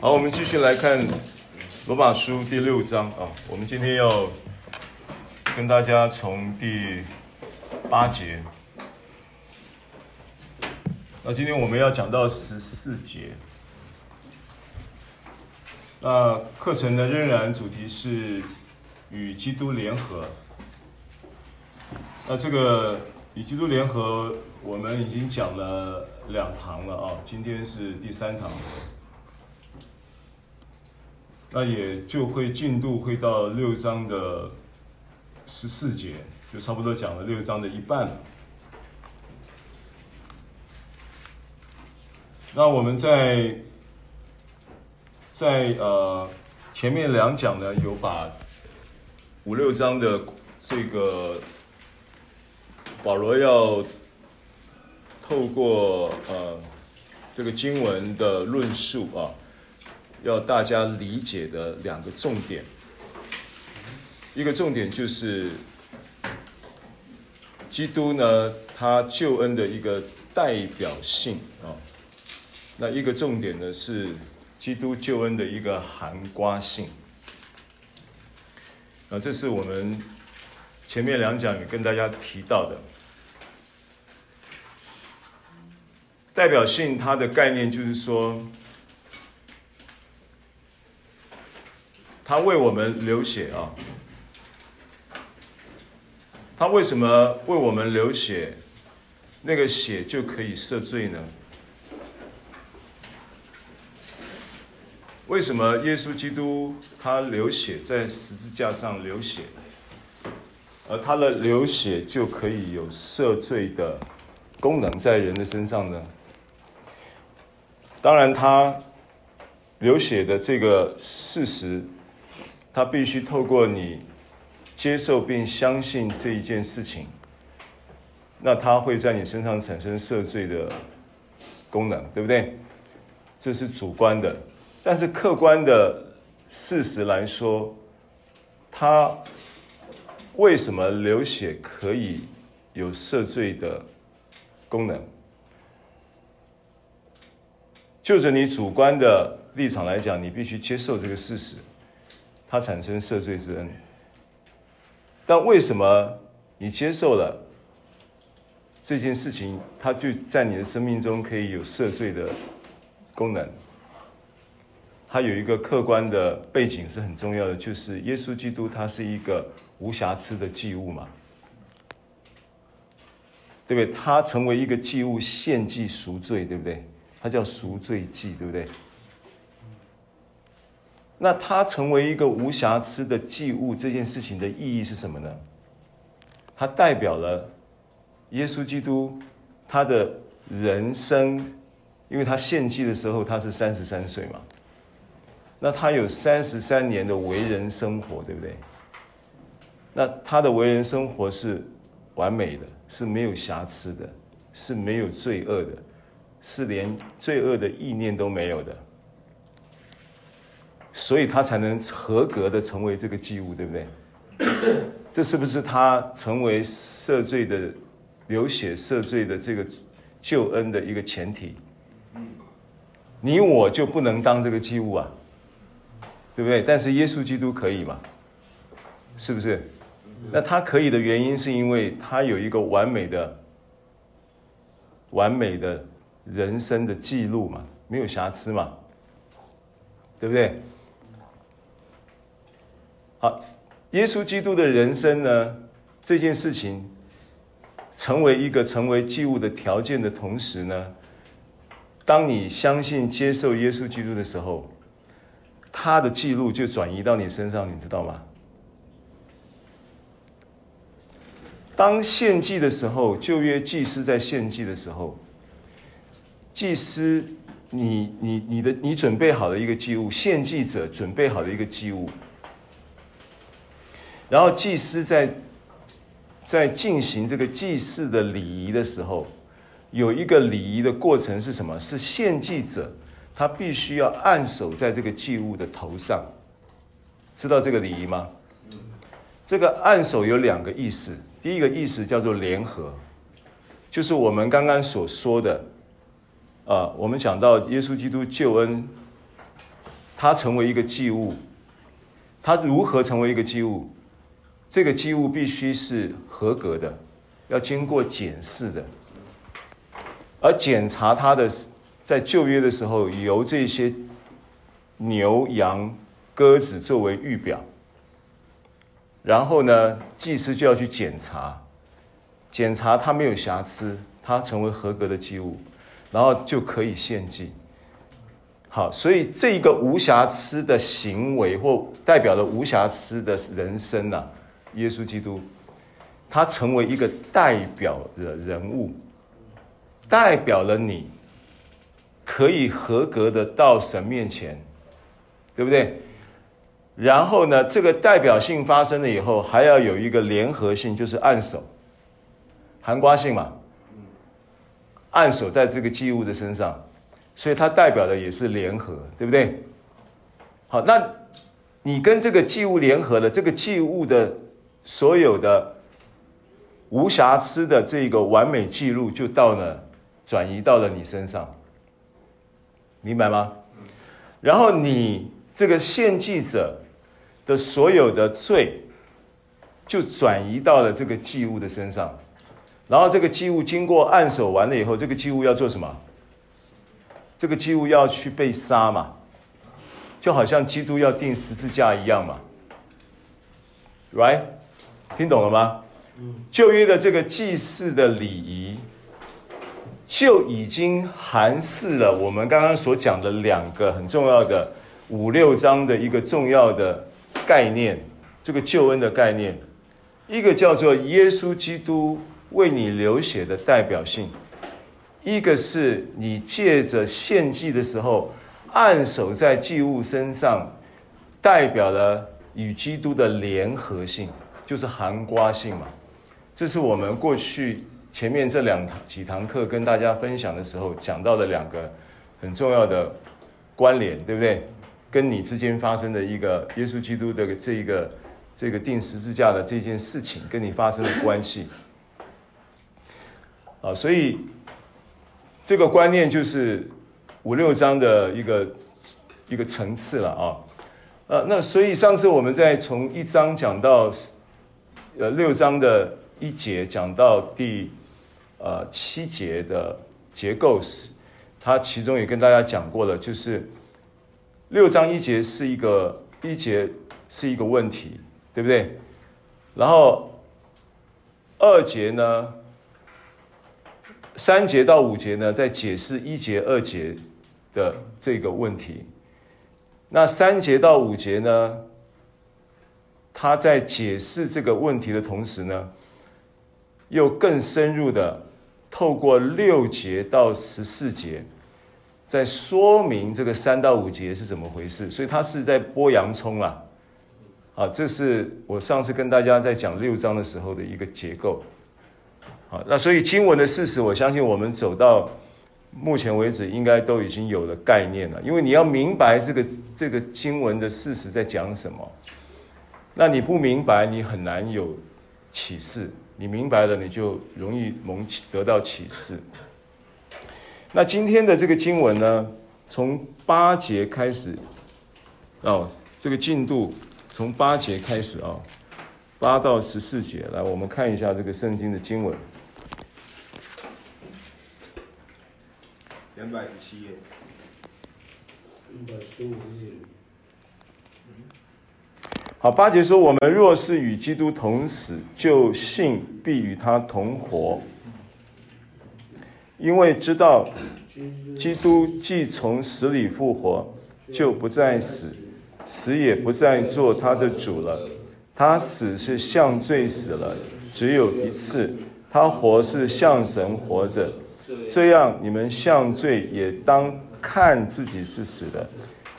好，我们继续来看罗马书第六章啊。我们今天要跟大家从第八节，那今天我们要讲到十四节。那课程呢，仍然主题是与基督联合。那这个与基督联合，我们已经讲了两堂了啊，今天是第三堂。那也就会进度会到六章的十四节，就差不多讲了六章的一半。那我们在在呃前面两讲呢，有把五六章的这个保罗要透过呃这个经文的论述啊。要大家理解的两个重点，一个重点就是基督呢，他救恩的一个代表性啊。那一个重点呢是基督救恩的一个含瓜性。啊，这是我们前面两讲也跟大家提到的代表性，它的概念就是说。他为我们流血啊！他为什么为我们流血？那个血就可以赦罪呢？为什么耶稣基督他流血在十字架上流血，而他的流血就可以有赦罪的功能在人的身上呢？当然，他流血的这个事实。他必须透过你接受并相信这一件事情，那他会在你身上产生赦罪的功能，对不对？这是主观的，但是客观的事实来说，他为什么流血可以有赦罪的功能？就着你主观的立场来讲，你必须接受这个事实。它产生赦罪之恩，但为什么你接受了这件事情，它就在你的生命中可以有赦罪的功能？它有一个客观的背景是很重要的，就是耶稣基督他是一个无瑕疵的祭物嘛，对不对？他成为一个祭物献祭赎罪，对不对？他叫赎罪祭，对不对？那他成为一个无瑕疵的祭物，这件事情的意义是什么呢？它代表了耶稣基督他的人生，因为他献祭的时候他是三十三岁嘛，那他有三十三年的为人生活，对不对？那他的为人生活是完美的，是没有瑕疵的，是没有罪恶的，是连罪恶的意念都没有的。所以他才能合格的成为这个祭物，对不对？这是不是他成为赦罪的、流血赦罪的这个救恩的一个前提？你我就不能当这个祭物啊，对不对？但是耶稣基督可以嘛？是不是？那他可以的原因是因为他有一个完美的、完美的人生的记录嘛，没有瑕疵嘛，对不对？好，耶稣基督的人生呢，这件事情成为一个成为祭物的条件的同时呢，当你相信接受耶稣基督的时候，他的记录就转移到你身上，你知道吗？当献祭的时候，旧约祭司在献祭的时候，祭司你你你的你准备好了一个祭物，献祭者准备好了一个祭物。然后祭司在在进行这个祭祀的礼仪的时候，有一个礼仪的过程是什么？是献祭者他必须要按手在这个祭物的头上，知道这个礼仪吗？这个按手有两个意思，第一个意思叫做联合，就是我们刚刚所说的，啊，我们讲到耶稣基督救恩他成为一个祭物，他如何成为一个祭物？这个祭物必须是合格的，要经过检视的，而检查它的，在旧约的时候，由这些牛羊鸽子作为预表，然后呢，祭司就要去检查，检查它没有瑕疵，它成为合格的祭物，然后就可以献祭。好，所以这个无瑕疵的行为，或代表了无瑕疵的人生呐、耶稣基督，他成为一个代表的人物，代表了你，可以合格的到神面前，对不对？然后呢，这个代表性发生了以后，还要有一个联合性，就是按手，含瓜性嘛，按手在这个祭物的身上。所以它代表的也是联合，对不对？好，那你跟这个祭物联合了，这个祭物的所有的无瑕疵的这个完美记录就到了，转移到了你身上，明白吗？然后你这个献祭者的所有的罪就转移到了这个祭物的身上，然后这个祭物经过按手完了以后，这个祭物要做什么？这个祭物要去被杀嘛，就好像基督要钉十字架一样嘛，right？听懂了吗？嗯旧约的这个祭祀的礼仪，就已经含示了我们刚刚所讲的两个很重要的五六章的一个重要的概念，这个救恩的概念，一个叫做耶稣基督为你流血的代表性。一个是你借着献祭的时候，按手在祭物身上，代表了与基督的联合性，就是含瓜性嘛。这是我们过去前面这两堂几堂课跟大家分享的时候讲到的两个很重要的关联，对不对？跟你之间发生的一个耶稣基督的这一个这个钉十字架的这件事情，跟你发生的关系。啊，所以。这个观念就是五六章的一个一个层次了啊，呃，那所以上次我们在从一章讲到呃六章的一节讲到第呃七节的结构时，他其中也跟大家讲过了，就是六章一节是一个一节是一个问题，对不对？然后二节呢？三节到五节呢，在解释一节、二节的这个问题。那三节到五节呢，他在解释这个问题的同时呢，又更深入的透过六节到十四节，在说明这个三到五节是怎么回事。所以他是在剥洋葱啊，啊，这是我上次跟大家在讲六章的时候的一个结构。好，那所以经文的事实，我相信我们走到目前为止，应该都已经有了概念了。因为你要明白这个这个经文的事实在讲什么，那你不明白，你很难有启示；你明白了，你就容易蒙得到启示。那今天的这个经文呢，从八节开始，哦，这个进度从八节开始啊，八到十四节，来，我们看一下这个圣经的经文。两百十七页。两百十五页。好，八节说：“我们若是与基督同死，就信必与他同活，因为知道基督既从死里复活，就不再死，死也不再做他的主了。他死是向罪死了，只有一次；他活是向神活着。”这样，你们向罪也当看自己是死的，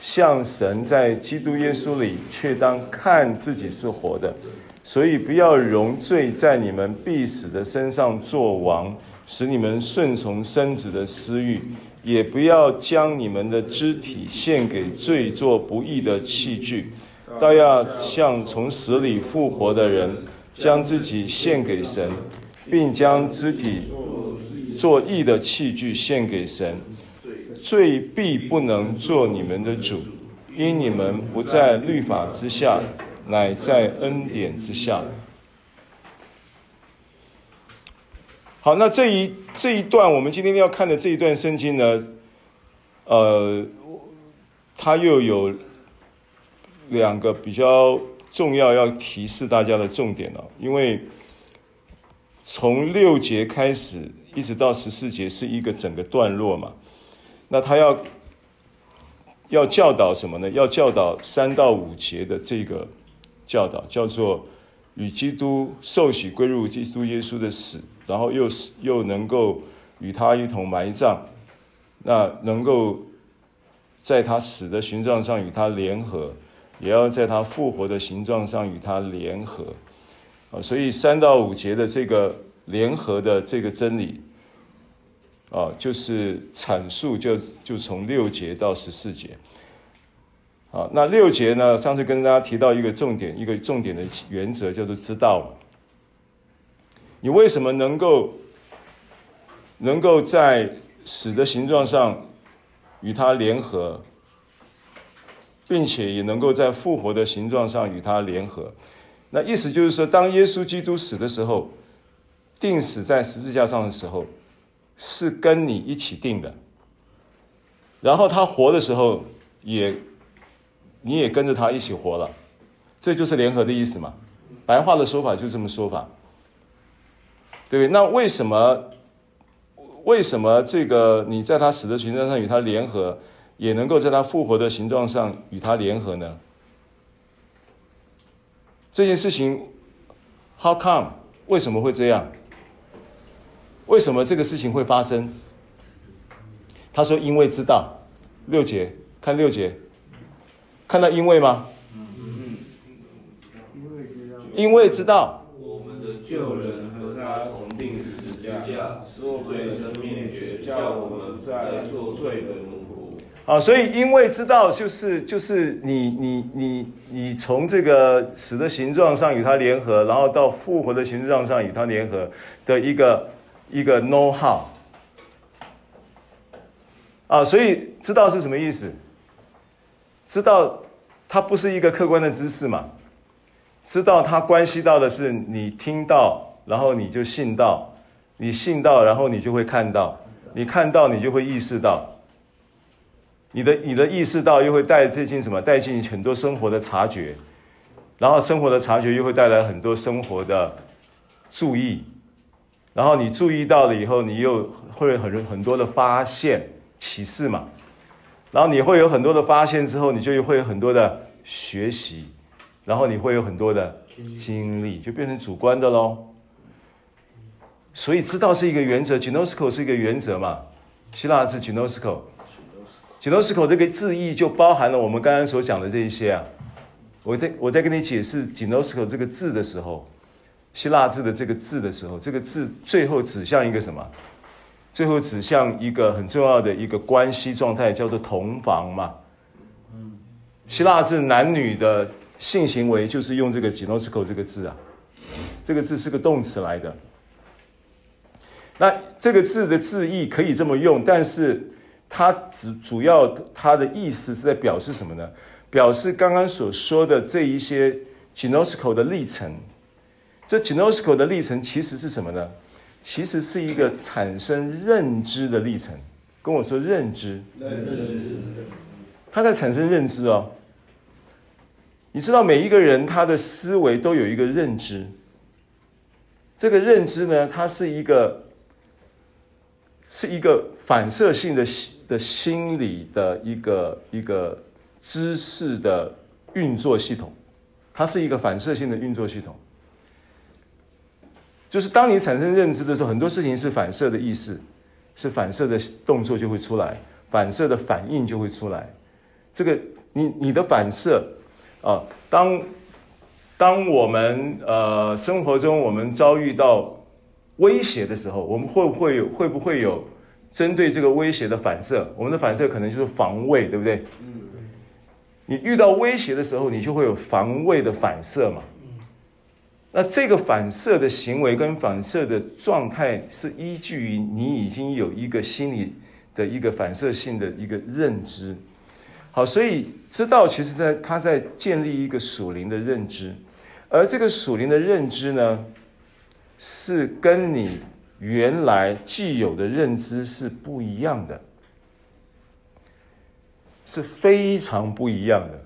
像神在基督耶稣里却当看自己是活的。所以，不要容罪在你们必死的身上作王，使你们顺从身子的私欲；也不要将你们的肢体献给罪做不义的器具，倒要像从死里复活的人，将自己献给神，并将肢体。做义的器具献给神，罪必不能做你们的主，因你们不在律法之下，乃在恩典之下。好，那这一这一段我们今天要看的这一段圣经呢，呃，它又有两个比较重要要提示大家的重点了，因为从六节开始一直到十四节是一个整个段落嘛，那他要要教导什么呢？要教导三到五节的这个教导，叫做与基督受洗归入基督耶稣的死。然后又是又能够与他一同埋葬，那能够在他死的形状上与他联合，也要在他复活的形状上与他联合，啊，所以三到五节的这个联合的这个真理，啊，就是阐述就就从六节到十四节，啊，那六节呢，上次跟大家提到一个重点，一个重点的原则叫做知道。你为什么能够能够在死的形状上与他联合，并且也能够在复活的形状上与他联合？那意思就是说，当耶稣基督死的时候，钉死在十字架上的时候，是跟你一起定的；然后他活的时候，也你也跟着他一起活了。这就是联合的意思嘛。白话的说法就这么说法。对，那为什么？为什么这个你在他死的形状上与他联合，也能够在他复活的形状上与他联合呢？这件事情，How come？为什么会这样？为什么这个事情会发生？他说：“因为知道。”六节，看六节，看到因为吗？因为知道。我们的旧人。做罪生灭绝，叫我们在做罪的奴仆。好，所以因为知道，就是就是你你你你从这个死的形状上与他联合，然后到复活的形状上与他联合的一个一个 know how。啊，所以知道是什么意思？知道它不是一个客观的知识嘛？知道它关系到的是你听到，然后你就信到。你信到，然后你就会看到；你看到，你就会意识到。你的你的意识到，又会带进什么？带进很多生活的察觉，然后生活的察觉又会带来很多生活的注意，然后你注意到了以后，你又会很很多的发现启示嘛。然后你会有很多的发现之后，你就会有很多的学习，然后你会有很多的经历，就变成主观的喽。所以知道是一个原则，gnosko 是一个原则嘛？希腊字 gnosko，gnosko 这个字义就包含了我们刚刚所讲的这一些啊。我在我在跟你解释 gnosko 这个字的时候，希腊字的这个字的时候，这个字最后指向一个什么？最后指向一个很重要的一个关系状态，叫做同房嘛。希腊字男女的性行为就是用这个 genosko 这个字啊，这个字是个动词来的。那这个字的字义可以这么用，但是它只主要它的意思是在表示什么呢？表示刚刚所说的这一些 genosko 的历程。这 ginosko 的历程其实是什么呢？其实是一个产生认知的历程。跟我说认知，认知，他在产生认知哦。你知道每一个人他的思维都有一个认知，这个认知呢，它是一个。是一个反射性的的心理的一个一个知识的运作系统，它是一个反射性的运作系统。就是当你产生认知的时候，很多事情是反射的意识，是反射的动作就会出来，反射的反应就会出来。这个你你的反射啊，当当我们呃生活中我们遭遇到。威胁的时候，我们会不会有会不会有针对这个威胁的反射？我们的反射可能就是防卫，对不对？嗯。你遇到威胁的时候，你就会有防卫的反射嘛。那这个反射的行为跟反射的状态，是依据于你已经有一个心理的一个反射性的一个认知。好，所以知道其实在他在建立一个属灵的认知，而这个属灵的认知呢，是跟你原来既有的认知是不一样的，是非常不一样的。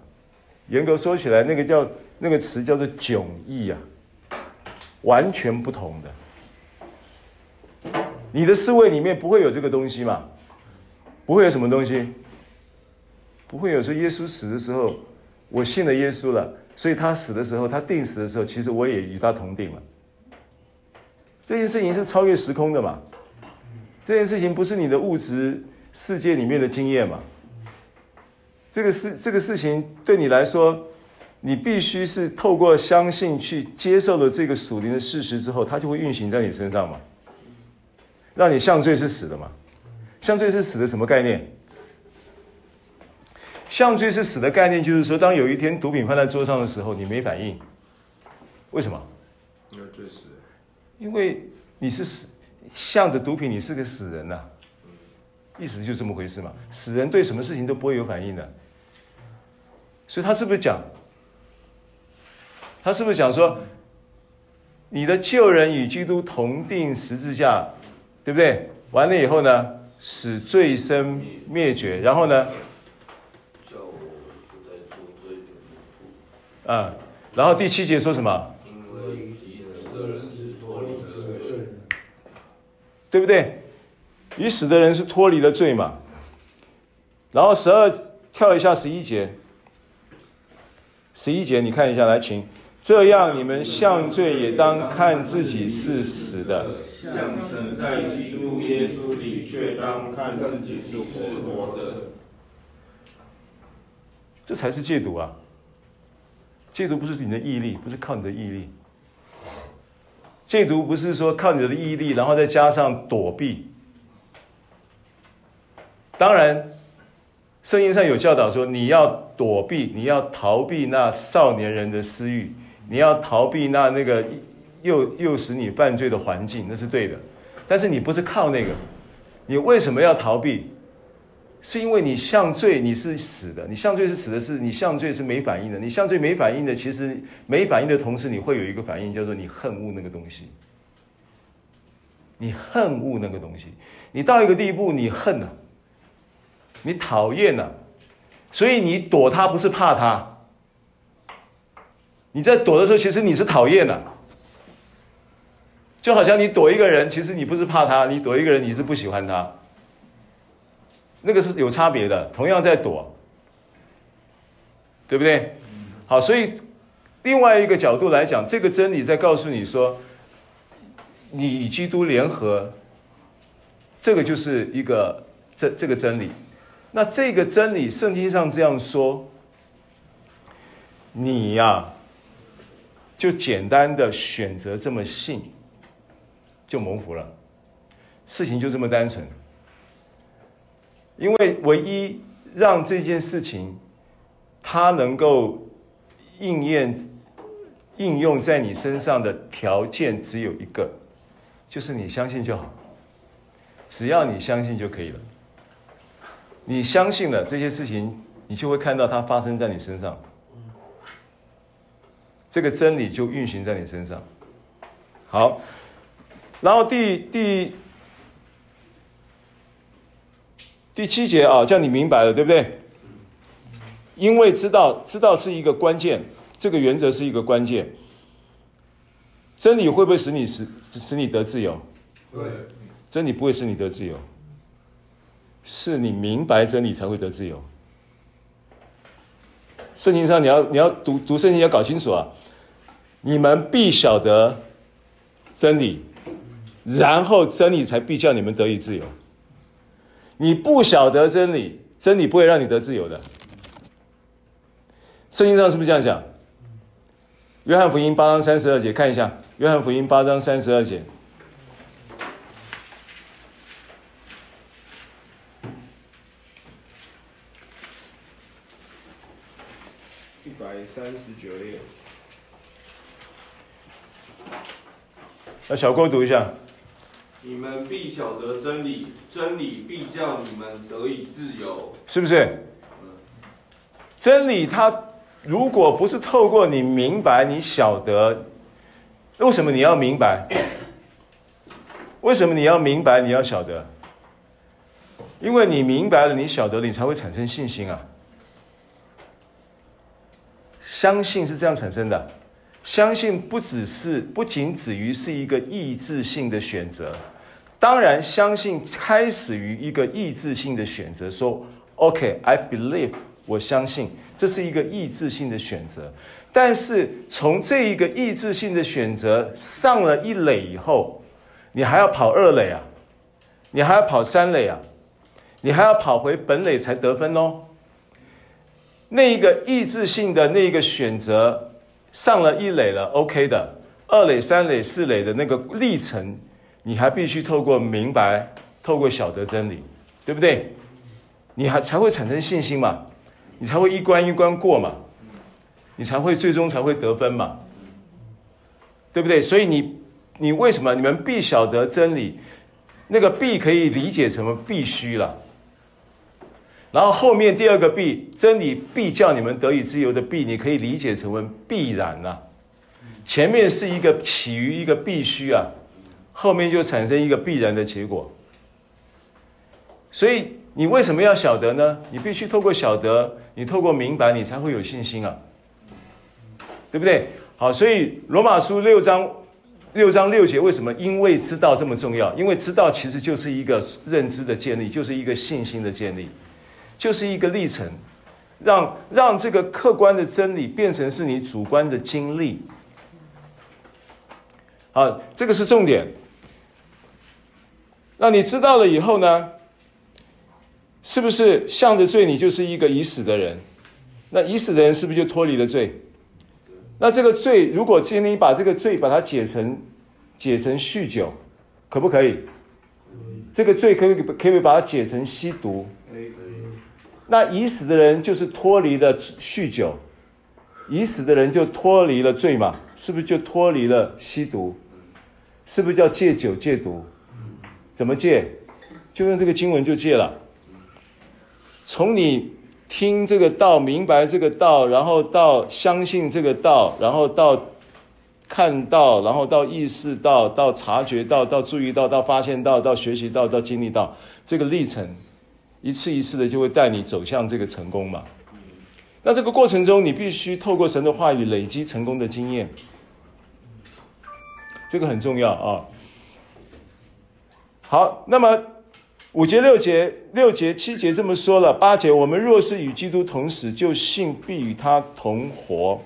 严格说起来，那个叫那个词叫做迥异啊，完全不同的。你的思维里面不会有这个东西嘛？不会有什么东西？不会有说耶稣死的时候，我信了耶稣了，所以他死的时候，他定死的时候，其实我也与他同定了。这件事情是超越时空的嘛？这件事情不是你的物质世界里面的经验嘛？这个事这个事情对你来说，你必须是透过相信去接受了这个属灵的事实之后，它就会运行在你身上嘛？让你向罪是死的嘛？向罪是死的什么概念？向罪是死的概念，就是说，当有一天毒品放在桌上的时候，你没反应，为什么？因为罪死。因为你是死，向着毒品，你是个死人呐、啊。意思就这么回事嘛。死人对什么事情都不会有反应的。所以他是不是讲？他是不是讲说，你的旧人与基督同定十字架，对不对？完了以后呢，使罪身灭绝，然后呢？啊，然后第七节说什么？对不对？已死的人是脱离了罪嘛。然后十二跳一下十一节，十一节你看一下来，请这样你们向罪也当看自己是死的，向神在基督耶稣里却当看自己是活的，这才是戒毒啊。戒毒不是你的毅力，不是靠你的毅力。戒毒不是说靠你的毅力，然后再加上躲避。当然，圣经上有教导说，你要躲避，你要逃避那少年人的私欲，你要逃避那那个诱诱使你犯罪的环境，那是对的。但是你不是靠那个，你为什么要逃避？是因为你向罪，你是死的。你向罪是死的，是你向罪是没反应的。你向罪没反应的，其实没反应的同时，你会有一个反应，叫做你恨恶那个东西。你恨恶那个东西，你到一个地步，你恨了，你讨厌了，所以你躲他不是怕他。你在躲的时候，其实你是讨厌的。就好像你躲一个人，其实你不是怕他，你躲一个人，你是不喜欢他。那个是有差别的，同样在躲，对不对？好，所以另外一个角度来讲，这个真理在告诉你说，你与基督联合，这个就是一个这这个真理。那这个真理，圣经上这样说，你呀、就简单的选择这么信，就蒙福了，事情就这么单纯。因为唯一让这件事情它能够应验、应用在你身上的条件只有一个，就是你相信就好。只要你相信就可以了。你相信了这些事情，你就会看到它发生在你身上。这个真理就运行在你身上。好，然后第第。第七节啊，这样你明白了，对不对？因为知道，知道是一个关键，这个原则是一个关键。真理会不会使你使使你得自由？对，真理不会使你得自由，是你明白真理才会得自由。圣经上你要你要读读圣经要搞清楚啊，你们必晓得真理，然后真理才必叫你们得以自由。你不晓得真理，真理不会让你得自由的。圣经上是不是这样讲？约翰福音八章三十二节，看一下。约翰福音八章三十二节，一百三十九页。那小郭读一下。你们必晓得真理，真理必叫你们得以自由，是不是？真理它如果不是透过你明白、你晓得，为什么你要明白？为什么你要明白？你要晓得？因为你明白了，你晓得了，你才会产生信心啊！相信是这样产生的，相信不只是不仅止于是一个意志性的选择。当然，相信开始于一个意志性的选择，说 “OK，I believe”，我相信这是一个意志性的选择。但是从这一个意志性的选择上了一垒以后，你还要跑二垒啊，你还要跑三垒啊，你还要跑回本垒才得分哦。那一个意志性的那个选择上了一垒了，OK 的，二垒、三垒、四垒的那个历程。你还必须透过明白，透过晓得真理，对不对？你还才会产生信心嘛？你才会一关一关过嘛？你才会最终才会得分嘛？对不对？所以你你为什么你们必晓得真理？那个必可以理解成为必须了。然后后面第二个必，真理必叫你们得以自由的必，你可以理解成为必然了。前面是一个起于一个必须啊。后面就产生一个必然的结果，所以你为什么要晓得呢？你必须透过晓得，你透过明白，你才会有信心啊，对不对？好，所以罗马书六章六章六节为什么？因为知道这么重要，因为知道其实就是一个认知的建立，就是一个信心的建立，就是一个历程，让让这个客观的真理变成是你主观的经历。好，这个是重点。那你知道了以后呢？是不是向着罪，你就是一个已死的人？那已死的人是不是就脱离了罪？那这个罪，如果今天你把这个罪把它解成解成酗酒，可不可以？这个罪可以可不可以把它解成吸毒？那已死的人就是脱离了酗酒，已死的人就脱离了罪嘛？是不是就脱离了吸毒？是不是叫戒酒戒毒？怎么戒？就用这个经文就戒了。从你听这个道，明白这个道，然后到相信这个道，然后到看到，然后到意识到，到察觉到，到注意到，到发现到，到学习到，到经历到这个历程，一次一次的就会带你走向这个成功嘛。那这个过程中，你必须透过神的话语累积成功的经验，这个很重要啊。好，那么五节、六节、六节、七节这么说了，八节，我们若是与基督同死，就信必与他同活。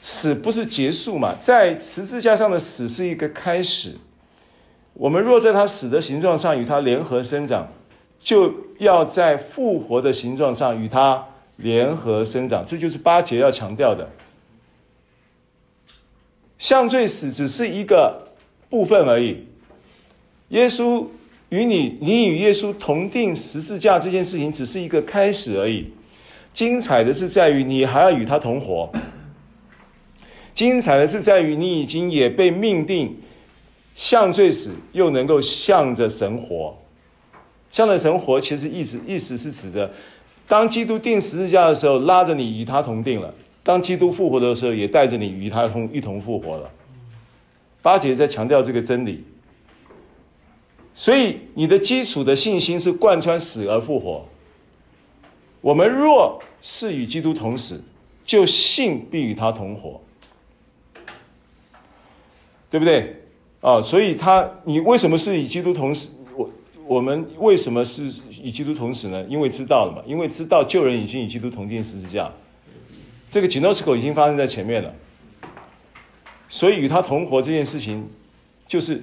死不是结束嘛，在十字架上的死是一个开始。我们若在他死的形状上与他联合生长，就要在复活的形状上与他联合生长。这就是八节要强调的。向罪死只是一个部分而已。耶稣与你，你与耶稣同钉十字架这件事情只是一个开始而已。精彩的是在于你还要与他同活。精彩的是在于你已经也被命定向罪死，又能够向着神活。向着神活，其实意思意思是指的，当基督钉十字架的时候，拉着你与他同钉了；当基督复活的时候，也带着你与他同一同复活了。八节在强调这个真理。所以，你的基础的信心是贯穿死而复活。我们若是与基督同死，就信必与他同活，对不对？啊，所以他，你为什么是与基督同死？我我们为什么是与基督同死呢？因为知道了嘛，因为知道旧人已经与基督同钉十字架，这个 Ginosko 已经发生在前面了。所以与他同活这件事情，就是。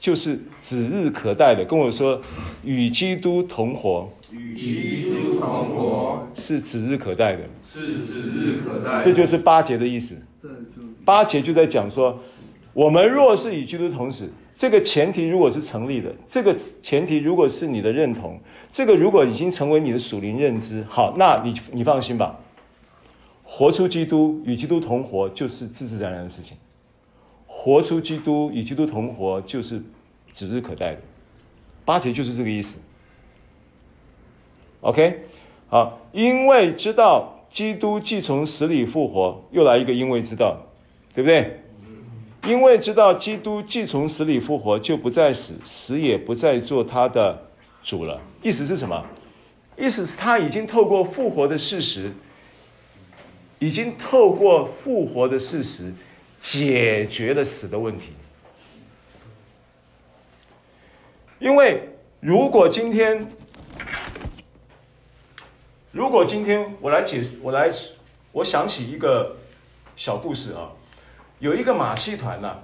就是指日可待的，跟我说，与基督同活，与基督同活是指日可待的，是指日可待。这就是八节的意思。八节就在讲说，我们若是与基督同死，这个前提如果是成立的，这个前提如果是你的认同，这个如果已经成为你的属灵认知，好，那你你放心吧，活出基督，与基督同活，就是自自然然的事情。活出基督，与基督同活，就是指日可待的。八节就是这个意思。OK，好，因为知道基督既从死里复活，又来一个因为知道，对不对？因为知道基督既从死里复活，就不再死，死也不再做他的主了。意思是什么？意思是他已经透过复活的事实，已经透过复活的事实，解决了死的问题。因为如果今天，如果今天我来解释，我来，我想起一个小故事啊。有一个马戏团呐，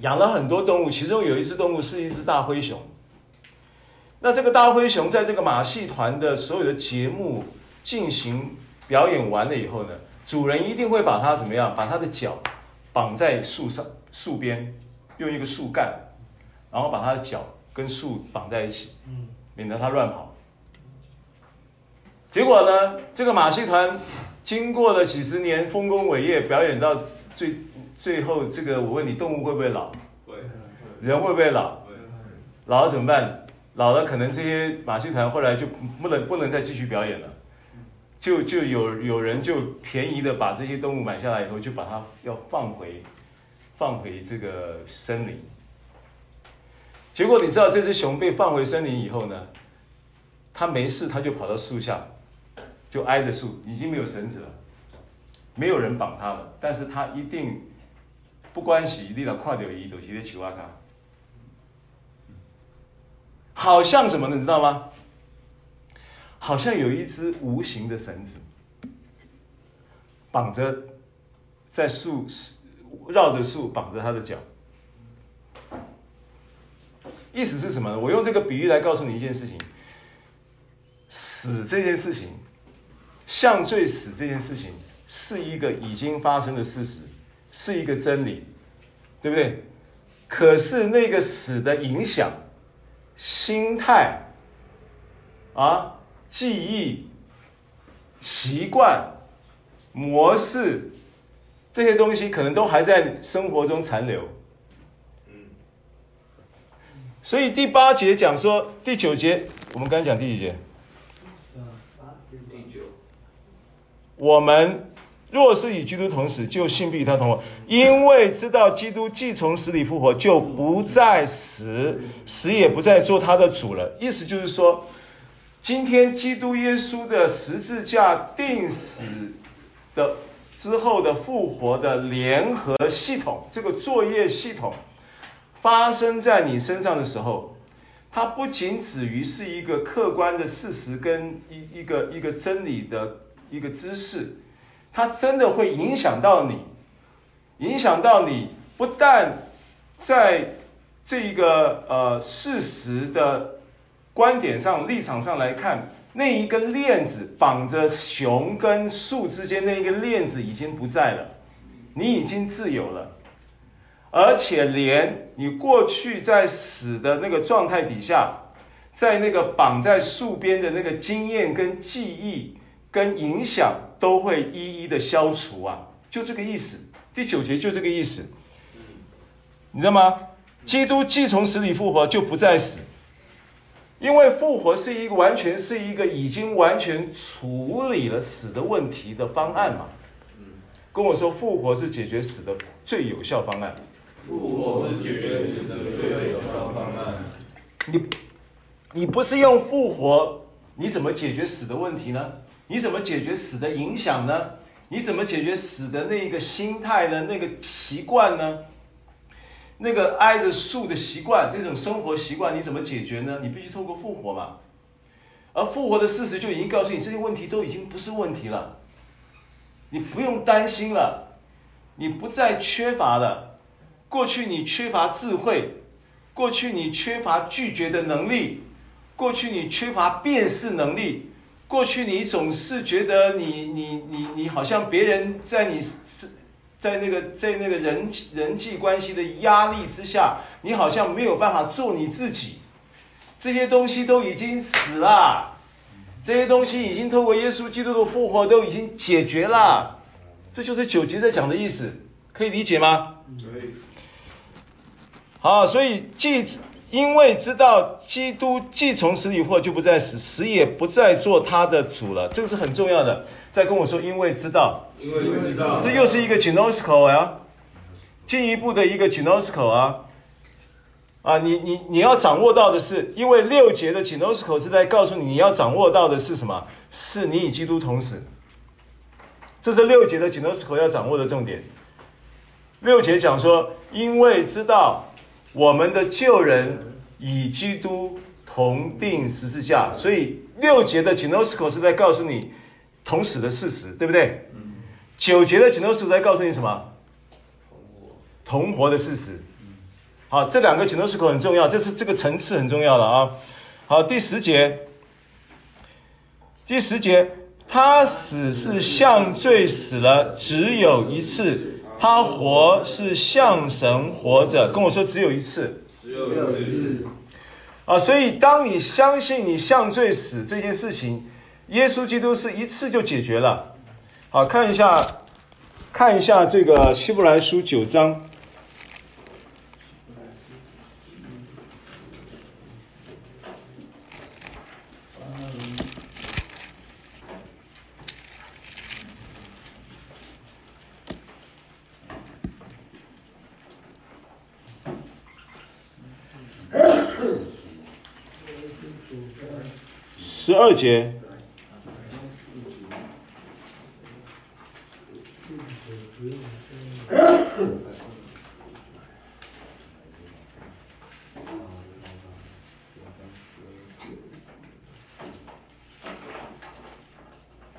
养了很多动物，其中有一只动物是一只大灰熊。那这个大灰熊在这个马戏团的所有的节目进行表演完了以后呢，主人一定会把它怎么样？把它的脚绑在树上树边，用一个树干，然后把它的脚跟树绑在一起，免得它乱跑。结果呢，这个马戏团经过了几十年丰功伟业，表演到。最最后，这个我问你，动物会不会老？会。人会不会老？会。老了怎么办？老了可能这些马戏团后来就不能不能再继续表演了，就就有有人就便宜的把这些动物买下来以后，就把它要放回放回这个森林。结果你知道这只熊被放回森林以后呢，它没事，它就跑到树下，就挨着树，已经没有绳子了。没有人绑他了，但是他一定不关系，你若看到伊就是咧树仔脚，好像什么呢？你知道吗？好像有一只无形的绳子绑着在树绕着树绑着他的脚，意思是什么呢？我用这个比喻来告诉你一件事情：死这件事情，像罪死这件事情。是一个已经发生的事实，是一个真理，对不对？可是那个死的影响、心态啊、记忆、习惯、模式这些东西，可能都还在生活中残留。所以第八节讲说，第九节我们刚讲第几节？第九。我们。若是与基督同死，就信必与他同活，因为知道基督既从死里复活，就不再死，死也不再做他的主了。意思就是说，今天基督耶稣的十字架定死的之后的复活的联合系统，这个作业系统发生在你身上的时候，它不仅止于是一个客观的事实跟一一个一个真理的一个知识。它真的会影响到你，影响到你，不但在这一个呃事实的观点上、立场上来看，那一根链子绑着熊跟树之间那一根链子已经不在了，你已经自由了，而且连你过去在死的那个状态底下，在那个绑在树边的那个经验跟记忆跟影响。都会一一的消除啊，就这个意思。第九节就这个意思，你知道吗？基督既从死里复活，就不再死，因为复活是一个完全是一个已经完全处理了死的问题的方案嘛。跟我说复活是解决死的最有效方案。复活是解决死的最有效方案。你你不是用复活，你怎么解决死的问题呢？你怎么解决死的影响呢？你怎么解决死的那个心态呢？那个习惯呢？那个挨着树的习惯，那种生活习惯，你怎么解决呢？你必须透过复活嘛。而复活的事实就已经告诉你，这些问题都已经不是问题了。你不用担心了，你不再缺乏了。过去你缺乏智慧，过去你缺乏拒绝的能力，过去你缺乏辨识能力。过去你总是觉得你你你你好像别人在你在那个在那个人人际关系的压力之下，你好像没有办法做你自己。这些东西都已经死了，这些东西已经透过耶稣基督的复活都已经解决了。这就是九节在讲的意思，可以理解吗？可以。好，所以既因为知道基督既从死里复活，就不再死，死也不再做他的主了。这个是很重要的。再跟我说，因为知道，因为知道，这又是一个 gnosco 呀，进一步的一个 gnosco 啊。啊，你你你要掌握到的是，因为六节的 gnosco 是在告诉你，你要掌握到的是什么？是你与基督同死。这是六节的 gnosco 要掌握的重点。六节讲说，因为知道。我们的旧人与基督同钉十字架，所以六节的 gnosko 是在告诉你同死的事实，对不对？九节的 gnosko 在告诉你什么？同活的事实。好，这两个 gnosko 很重要，这是这个层次很重要的啊。好，第十节，第十节，他死是向罪死了，只有一次。他活是向神活着，跟我说只有一次，只有一次啊！所以当你相信你向罪死这件事情，耶稣基督是一次就解决了。好，看一下，看一下这个希伯来书九章。十二节，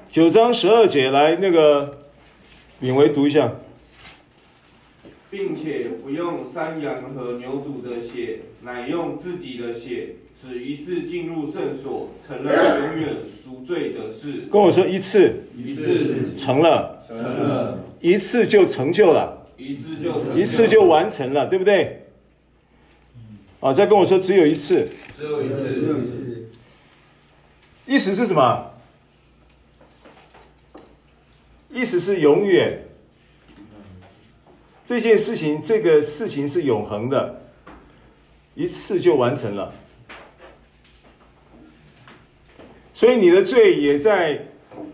九章十二节，来那个敏维读一下，并且不用山羊和牛犊的血，乃用自己的血。只一次进入圣所，成了永远赎罪的事。跟我说一次，一次成了，成了，一次就成就了，一次就成，一次就完成了，对不对？啊，再跟我说只有一次，只有一次，意思是什么？意思是永远。这件事情，这个事情是永恒的，一次就完成了。所以你的罪也在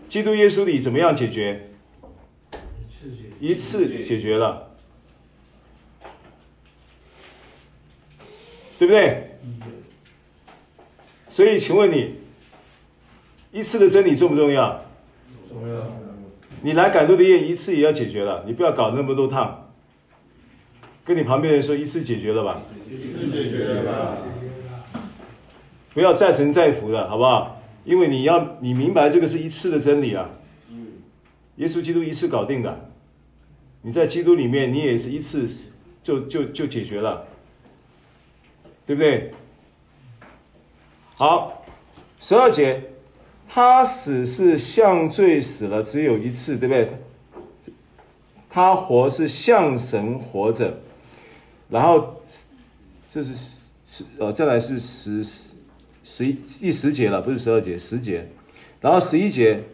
基督耶稣里怎么样解决？一次解决了，对不对？所以请问你，一次的真理重不重要？重要。你来感动的业一次也要解决了，你不要搞那么多趟。跟你旁边人说一次解决了吧？一次解决了吧？不要再成再浮了，好不好？因为你要你明白这个是一次的真理啊，耶稣基督一次搞定的，你在基督里面你也是一次就就就解决了，对不对？好，十二节，他死是向罪死了，只有一次，对不对？他活是向神活着，然后这是十呃，再来是十。十一第十节了，不是十二节，十节，然后十一节，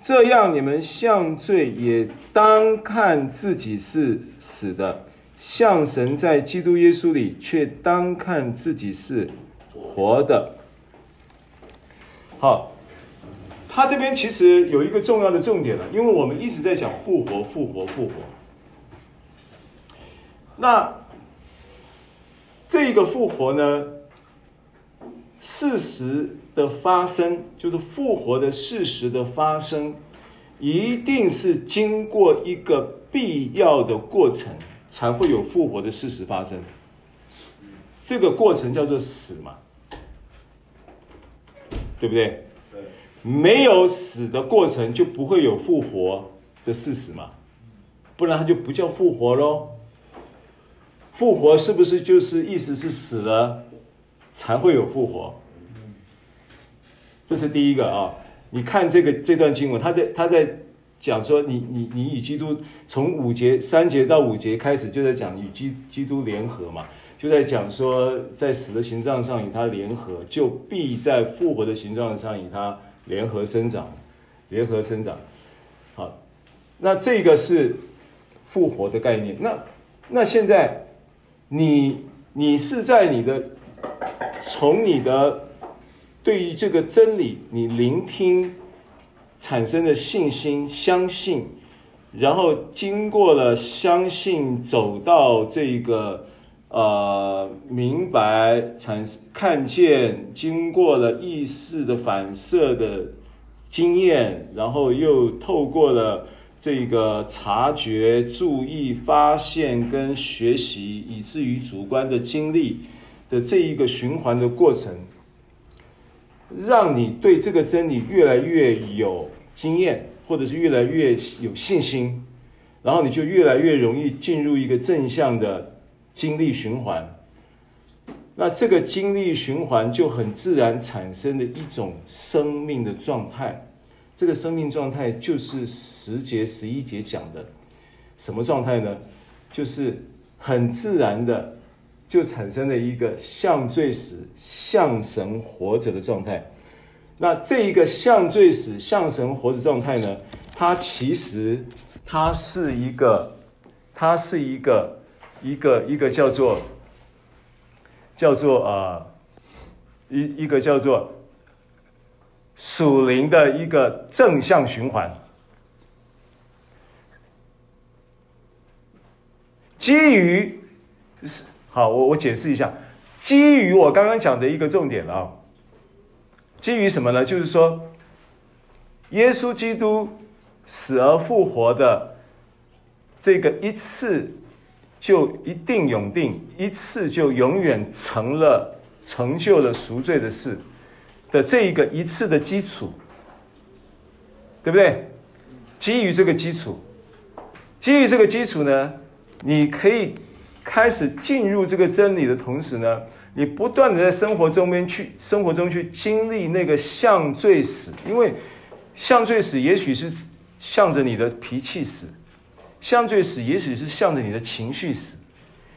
这样你们向罪也当看自己是死的，向神在基督耶稣里却当看自己是活的。好，他这边其实有一个重要的重点了，因为我们一直在讲复活，复活，复活。那这个复活呢？事实的发生，就是复活的事实的发生，一定是经过一个必要的过程，才会有复活的事实发生。这个过程叫做死嘛，对不对？对。没有死的过程，就不会有复活的事实嘛，不然它就不叫复活喽。复活是不是就是意思是死了？才会有复活，这是第一个啊！你看这个这段经文，他在他在讲说你，你你与基督从五节三节到五节开始就在讲与基基督联合嘛，就在讲说在死的形状上与他联合，就必在复活的形状上与他联合生长，联合生长。好，那这个是复活的概念。那那现在你你是在你的。从你的对于这个真理，你聆听产生的信心、相信，然后经过了相信，走到这个呃明白、产看见，经过了意识的反射的经验，然后又透过了。这个察觉、注意、发现跟学习，以至于主观的经历的这一个循环的过程，让你对这个真理越来越有经验，或者是越来越有信心，然后你就越来越容易进入一个正向的经历循环。那这个经历循环就很自然产生的一种生命的状态。这个生命状态就是十节十一节讲的什么状态呢？就是很自然的就产生了一个像罪死、像神活着的状态。那这一个像罪死、像神活着状态呢？它其实它是一个，它是一个一个一个叫做叫做啊一一个叫做。属灵的一个正向循环，基于是好，我我解释一下，基于我刚刚讲的一个重点啊，基于什么呢？就是说，耶稣基督死而复活的这个一次就一定永定，一次就永远成了成就了赎罪的事。的这一个一次的基础，对不对？基于这个基础，基于这个基础呢，你可以开始进入这个真理的同时呢，你不断的在生活中间去生活中去经历那个向罪死，因为向罪死也许是向着你的脾气死，向罪死也许是向着你的情绪死，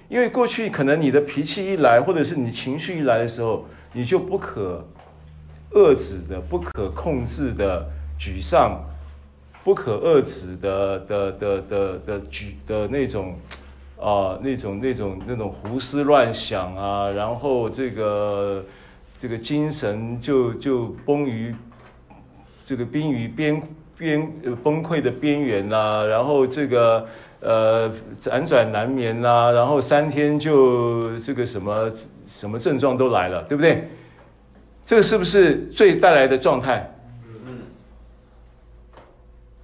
因为过去可能你的脾气一来，或者是你情绪一来的时候，你就不可。遏制的、不可控制的沮丧，不可遏制的的的的的举的那种啊、呃，那种那种那种胡思乱想啊，然后这个这个精神就就崩于这个濒于边边崩溃的边缘呐、啊，然后这个呃辗转难眠呐、啊，然后三天就这个什么什么症状都来了，对不对？这个是不是最带来的状态？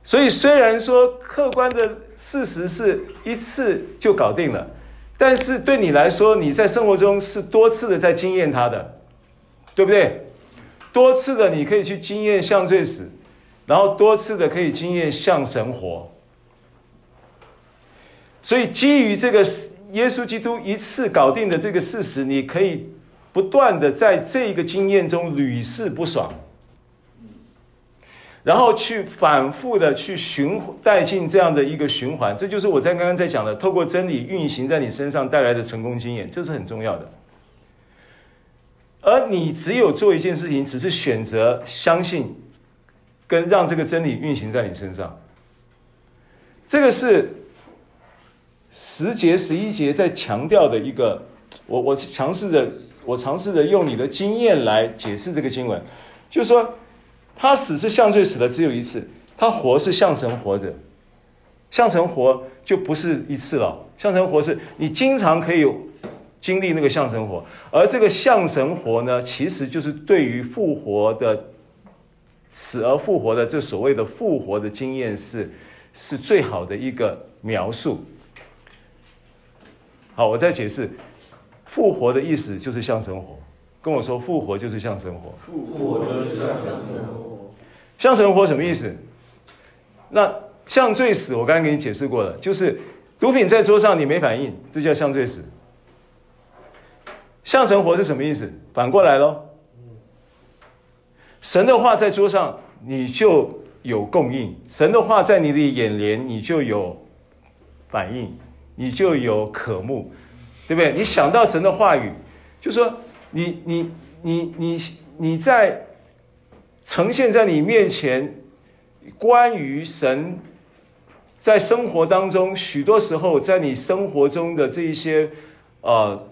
所以虽然说客观的事实是一次就搞定了，但是对你来说，你在生活中是多次的在经验它的，对不对？多次的你可以去经验像罪死，然后多次的可以经验像神活。所以基于这个耶稣基督一次搞定的这个事实，你可以。不断的在这个经验中屡试不爽，然后去反复的去循带进这样的一个循环，这就是我在刚刚在讲的，透过真理运行在你身上带来的成功经验，这是很重要的。而你只有做一件事情，只是选择相信，跟让这个真理运行在你身上，这个是十节十一节在强调的一个，我我尝试着。我尝试着用你的经验来解释这个经文，就是说，他死是向罪死的只有一次，他活是向神活着，向神活就不是一次了，向神活是你经常可以经历那个向神活，而这个向神活呢，其实就是对于复活的死而复活的这所谓的复活的经验是是最好的一个描述。好，我再解释。复活的意思就是向神活，跟我说复活就是向神活。复活就是向神活。向神活什么意思？那像罪死，我刚刚给你解释过了，就是毒品在桌上你没反应，这叫像罪死。向神活是什么意思？反过来喽。神的话在桌上你就有供应，神的话在你的眼帘你就有反应，你就有渴慕。对不对？你想到神的话语，就说你你你你你在呈现在你面前，关于神在生活当中，许多时候在你生活中的这一些呃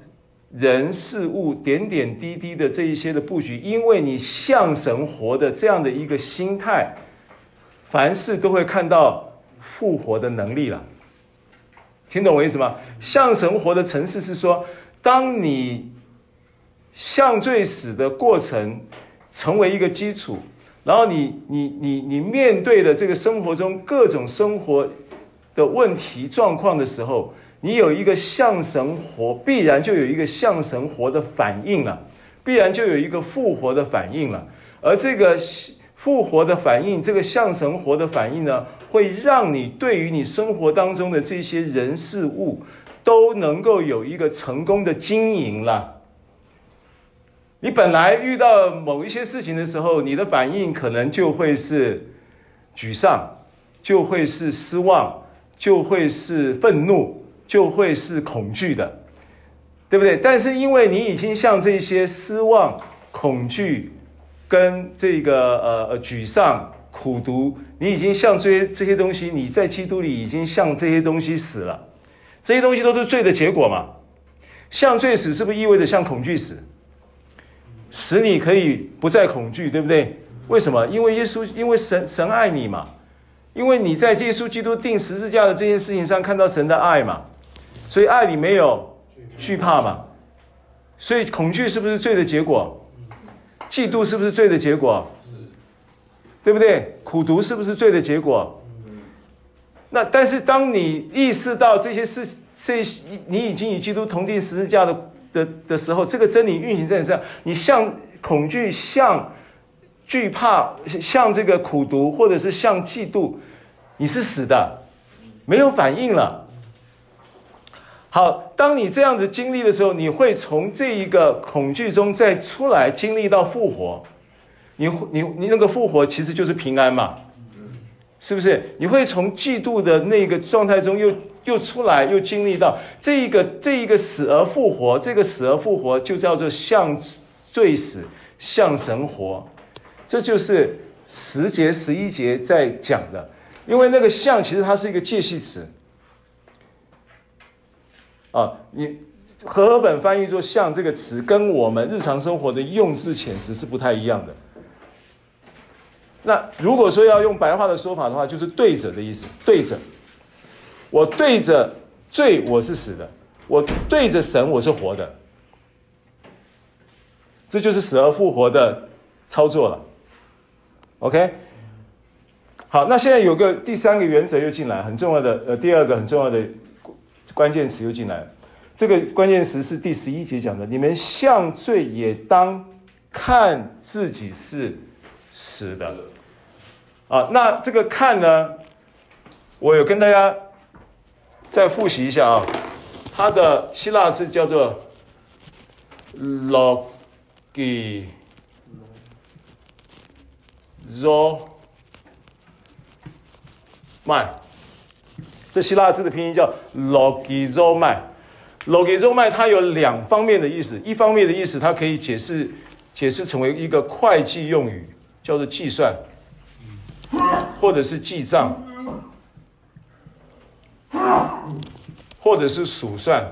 人事物点点滴滴的这一些的布局，因为你像神活的这样的一个心态，凡事都会看到复活的能力了。听懂我意思吗？像神活的层次是说，当你向罪死的过程成为一个基础，然后你你你你面对的这个生活中各种生活的问题状况的时候，你有一个向神活，必然就有一个向神活的反应了，必然就有一个复活的反应了。而这个复活的反应，这个向神活的反应呢，会让你对于你生活当中的这些人事物，都能够有一个成功的经营了。你本来遇到某一些事情的时候，你的反应可能就会是沮丧，就会是失望，就会是愤怒。就会是恐惧的，对不对？但是因为你已经向这些失望、恐惧跟这个呃呃沮丧、苦毒，你已经向这些这些东西，你在基督里已经向这些东西死了。这些东西都是罪的结果嘛？向罪死是不是意味着向恐惧死？使你可以不再恐惧，对不对？为什么？因为耶稣，因为神神爱你嘛，因为你在耶稣基督钉十字架的这件事情上看到神的爱嘛。所以爱里没有惧怕嘛？所以恐惧是不是罪的结果？嫉妒是不是罪的结果？对不对？苦读是不是罪的结果？那但是当你意识到这些事，这你已经与基督同钉十字架的的的时候，这个真理运行在你身上，你像恐惧、像惧怕、像这个苦毒，或者是像嫉妒，你是死的，没有反应了。好，当你这样子经历的时候，你会从这一个恐惧中再出来，经历到复活。你你你那个复活其实就是平安嘛，是不是？你会从嫉妒的那个状态中又又出来，又经历到这一个这一个死而复活，这个死而复活就叫做向罪死，向神活。这就是十节十一节在讲的，因为那个像其实它是一个介系词。啊，你和合本翻译作“像”这个词，跟我们日常生活的用字遣词是不太一样的。那如果说要用白话的说法的话，就是对着的意思，对着。我对着罪，我是死的；我对着神，我是活的。这就是死而复活的操作了。OK，好，那现在有个第三个原则又进来，很重要的，呃，第二个很重要的。关键词又进来，这个关键词是第十一节讲的。你们向罪也当看自己是是的，啊，那这个看呢，我有跟大家再复习一下啊，它的希腊字叫做 logizomai，这希腊字的拼音叫 logizomai，logizomai 它有两方面的意思，一方面的意思它可以解释解释成为一个会计用语，叫做计算，或者是记账，或者是数算，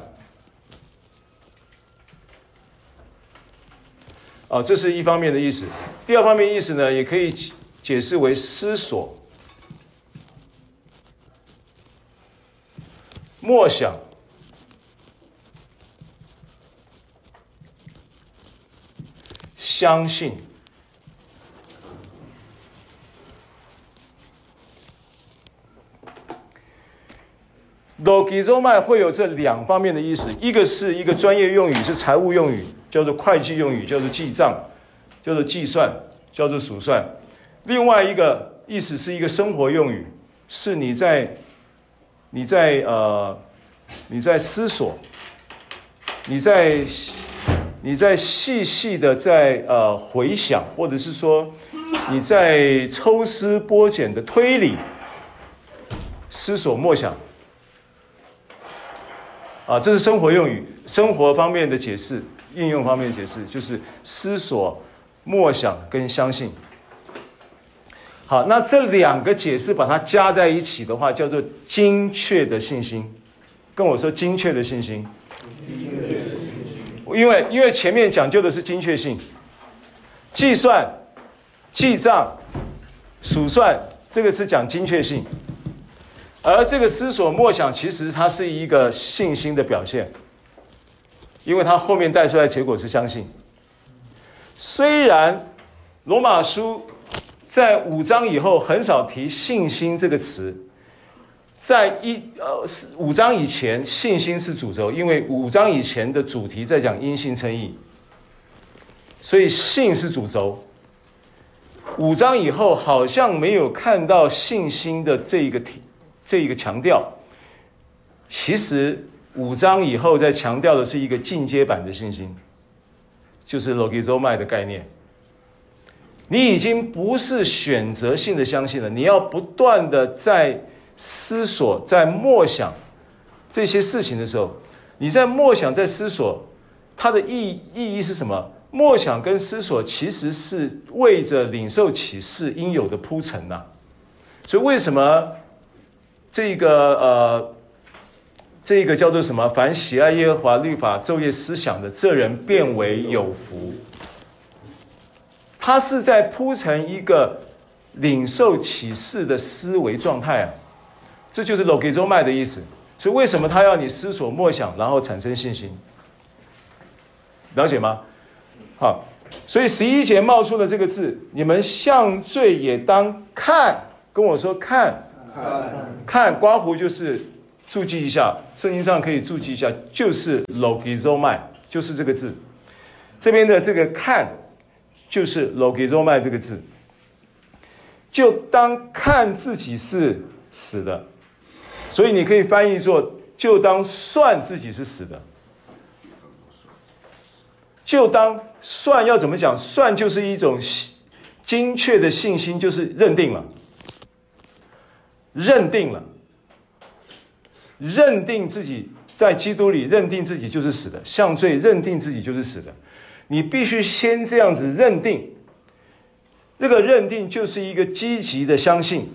啊，这是一方面的意思。第二方面意思呢，也可以解释为思索。默想，相信。Logi z o m a 会有这两方面的意思，一个是一个专业用语，是财务用语，叫做会计用语，叫做记账，叫做计算，叫做数算。另外一个意思是一个生活用语，是你在。你在呃，你在思索，你在你在细细的在呃回想，或者是说你在抽丝剥茧的推理、思索默想，啊，这是生活用语，生活方面的解释，应用方面的解释，就是思索、默想跟相信。好，那这两个解释把它加在一起的话，叫做精确的信心。跟我说精确的信心。精确的信心。因为因为前面讲究的是精确性，计算、记账、数算，这个是讲精确性，而这个思索默想，其实它是一个信心的表现，因为它后面带出来结果是相信。虽然罗马书在五章以后很少提信心这个词。在一呃五章以前，信心是主轴，因为五章以前的主题在讲因信称义，所以信是主轴。五章以后好像没有看到信心的这一个题，这一个强调。其实五章以后在强调的是一个进阶版的信心，就是 logizomai 的概念。你已经不是选择性的相信了，你要不断的在。思索在默想这些事情的时候，你在默想在思索，它的意意义是什么？默想跟思索其实是为着领受启示应有的铺陈呐。所以为什么这个呃，这个叫做什么？凡喜爱耶和华律法、昼夜思想的，这人便为有福。他是在铺成一个领受启示的思维状态啊。这就是 l o g i z o m 的意思，所以为什么他要你思索默想，然后产生信心？了解吗？好，所以十一节冒出的这个字，你们向罪也当看，跟我说看，看，看，刮胡就是注记一下，圣经上可以注记一下，就是 logizomai，就是这个字。这边的这个看，就是 logizomai 这个字，就当看自己是死的。所以你可以翻译作“就当算自己是死的”，就当算要怎么讲？算就是一种精确的信心，就是认定了，认定了，认定自己在基督里，认定自己就是死的，向罪认定自己就是死的。你必须先这样子认定，这个认定就是一个积极的相信。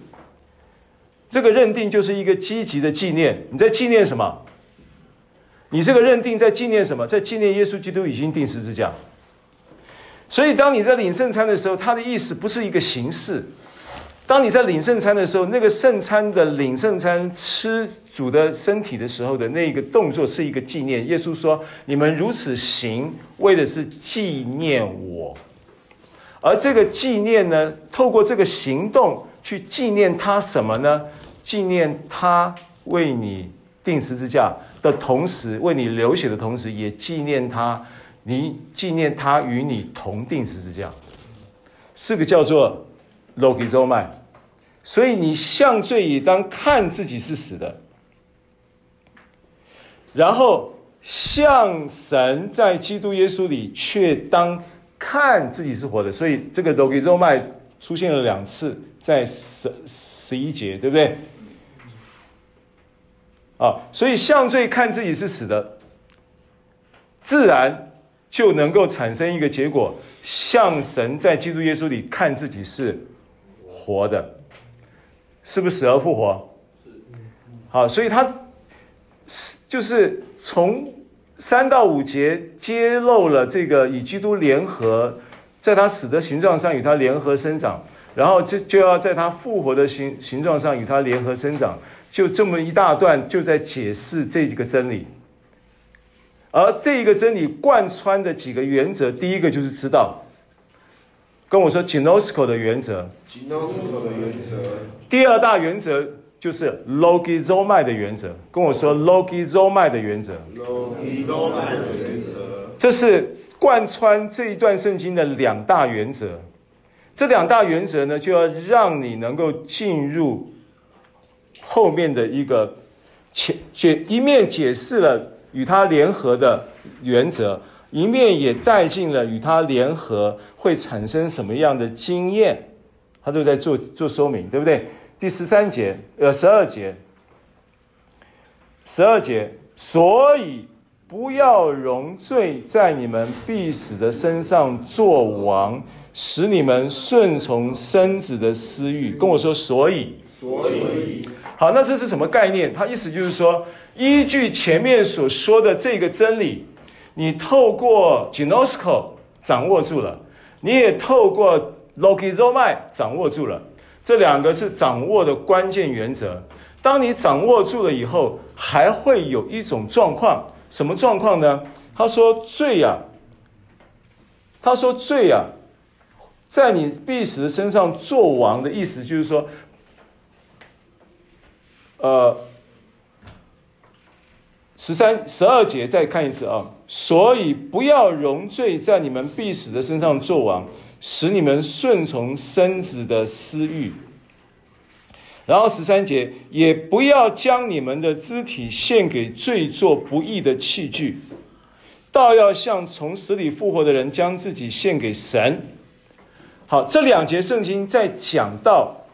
这个认定就是一个积极的纪念。你在纪念什么？你这个认定在纪念什么？在纪念耶稣基督已经钉十字架。所以，当你在领圣餐的时候，它的意思不是一个形式。当你在领圣餐的时候，那个圣餐的领圣餐吃主的身体的时候的那个动作是一个纪念。耶稣说：“你们如此行，为的是纪念我。”而这个纪念呢，透过这个行动。去纪念他什么呢？纪念他为你钉十字架的同时，为你流血的同时，也纪念他，你纪念他与你同钉十字架，这个叫做 logizomai。所以你向罪已当看自己是死的，然后向神在基督耶稣里却当看自己是活的。所以这个 logizo 麦出现了两次。在十十一节，对不对？啊，所以向罪看自己是死的，自然就能够产生一个结果：向神在基督耶稣里看自己是活的，是不是死而复活？好，所以他是就是从三到五节揭露了这个与基督联合，在他死的形状上与他联合生长。然后就就要在他复活的形形状上与他联合生长，就这么一大段就在解释这几个真理。而这一个真理贯穿的几个原则，第一个就是知道，跟我说 Genosko 的原则。，Genosko 的原则。第二大原则就是 logizomai 的原则，跟我说 logizomai 的原则。logizomai 的原则。这是贯穿这一段圣经的两大原则。这两大原则呢，就要让你能够进入后面的一个解解，一面解释了与它联合的原则，一面也带进了与他联合会产生什么样的经验，他都在做做说明，对不对？第十三节，呃，十二节，十二节，所以不要容罪在你们必死的身上作王。使你们顺从身子的私欲，跟我说，所以，所以，好，那这是什么概念？他意思就是说，依据前面所说的这个真理，你透过 Gnosko 掌握住了，你也透过 Logizomai 掌握住了，这两个是掌握的关键原则。当你掌握住了以后，还会有一种状况，什么状况呢？他说罪呀、啊，他说罪呀、啊，在你必死的身上做王的意思就是说，呃，十三十二节再看一次啊，所以不要容罪在你们必死的身上作王，使你们顺从身子的私欲。然后十三节，也不要将你们的肢体献给罪做不义的器具，倒要像从死里复活的人，将自己献给神。好，这两节圣经在讲到，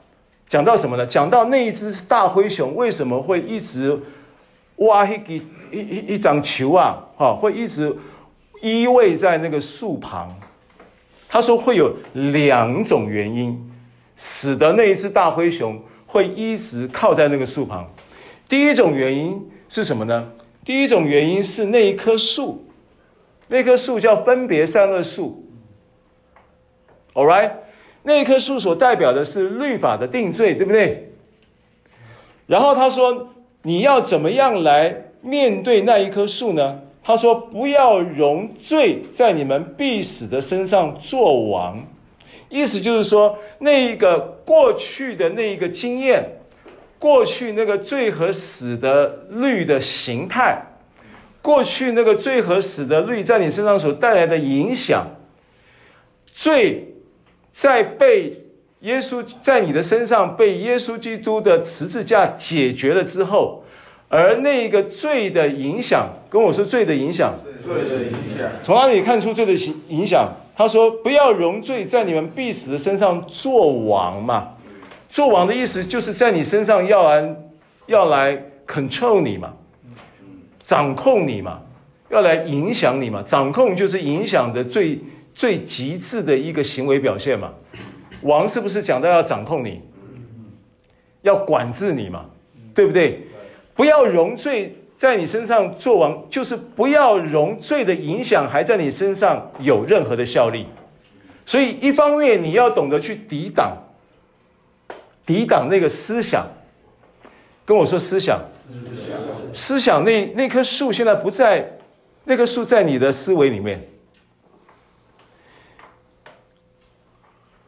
讲到什么呢？讲到那一只大灰熊为什么会一直挖黑给一一一张球啊？哈，会一直依偎在那个树旁。他说会有两种原因，使得那一只大灰熊。会一直靠在那个树旁。第一种原因是什么呢？第一种原因是那一棵树，那棵树叫分别善恶树。All right，那一棵树所代表的是律法的定罪，对不对？然后他说：“你要怎么样来面对那一棵树呢？”他说：“不要容罪在你们必死的身上作王。”意思就是说，那一个过去的那一个经验，过去那个罪和死的律的形态，过去那个罪和死的律在你身上所带来的影响，罪在被耶稣在你的身上被耶稣基督的十字架解决了之后，而那个罪的影响，跟我说罪的影响，罪的影响，从哪里看出罪的影影响？他说：“不要容罪在你们必死的身上做王嘛，做王的意思就是在你身上要来要来 control 你嘛，掌控你嘛，要来影响你嘛。掌控就是影响的最最极致的一个行为表现嘛。王是不是讲到要掌控你，要管制你嘛，对不对？不要容罪。”在你身上做完，就是不要容罪的影响还在你身上有任何的效力。所以，一方面你要懂得去抵挡，抵挡那个思想。跟我说思想，思想，那那棵树现在不在，那棵树在你的思维里面。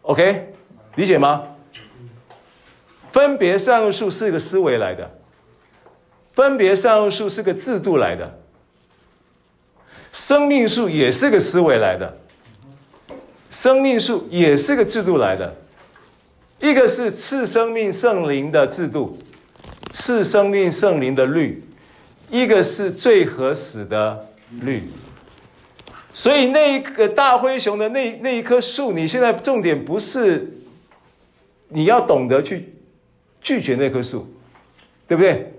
OK，理解吗？分别善恶树是一个思维来的。分别善恶树是个制度来的，生命树也是个思维来的，生命树也是个制度来的，一个是赐生命圣灵的制度，赐生命圣灵的律，一个是最和死的律。所以那一个大灰熊的那那一棵树，你现在重点不是你要懂得去拒绝那棵树，对不对？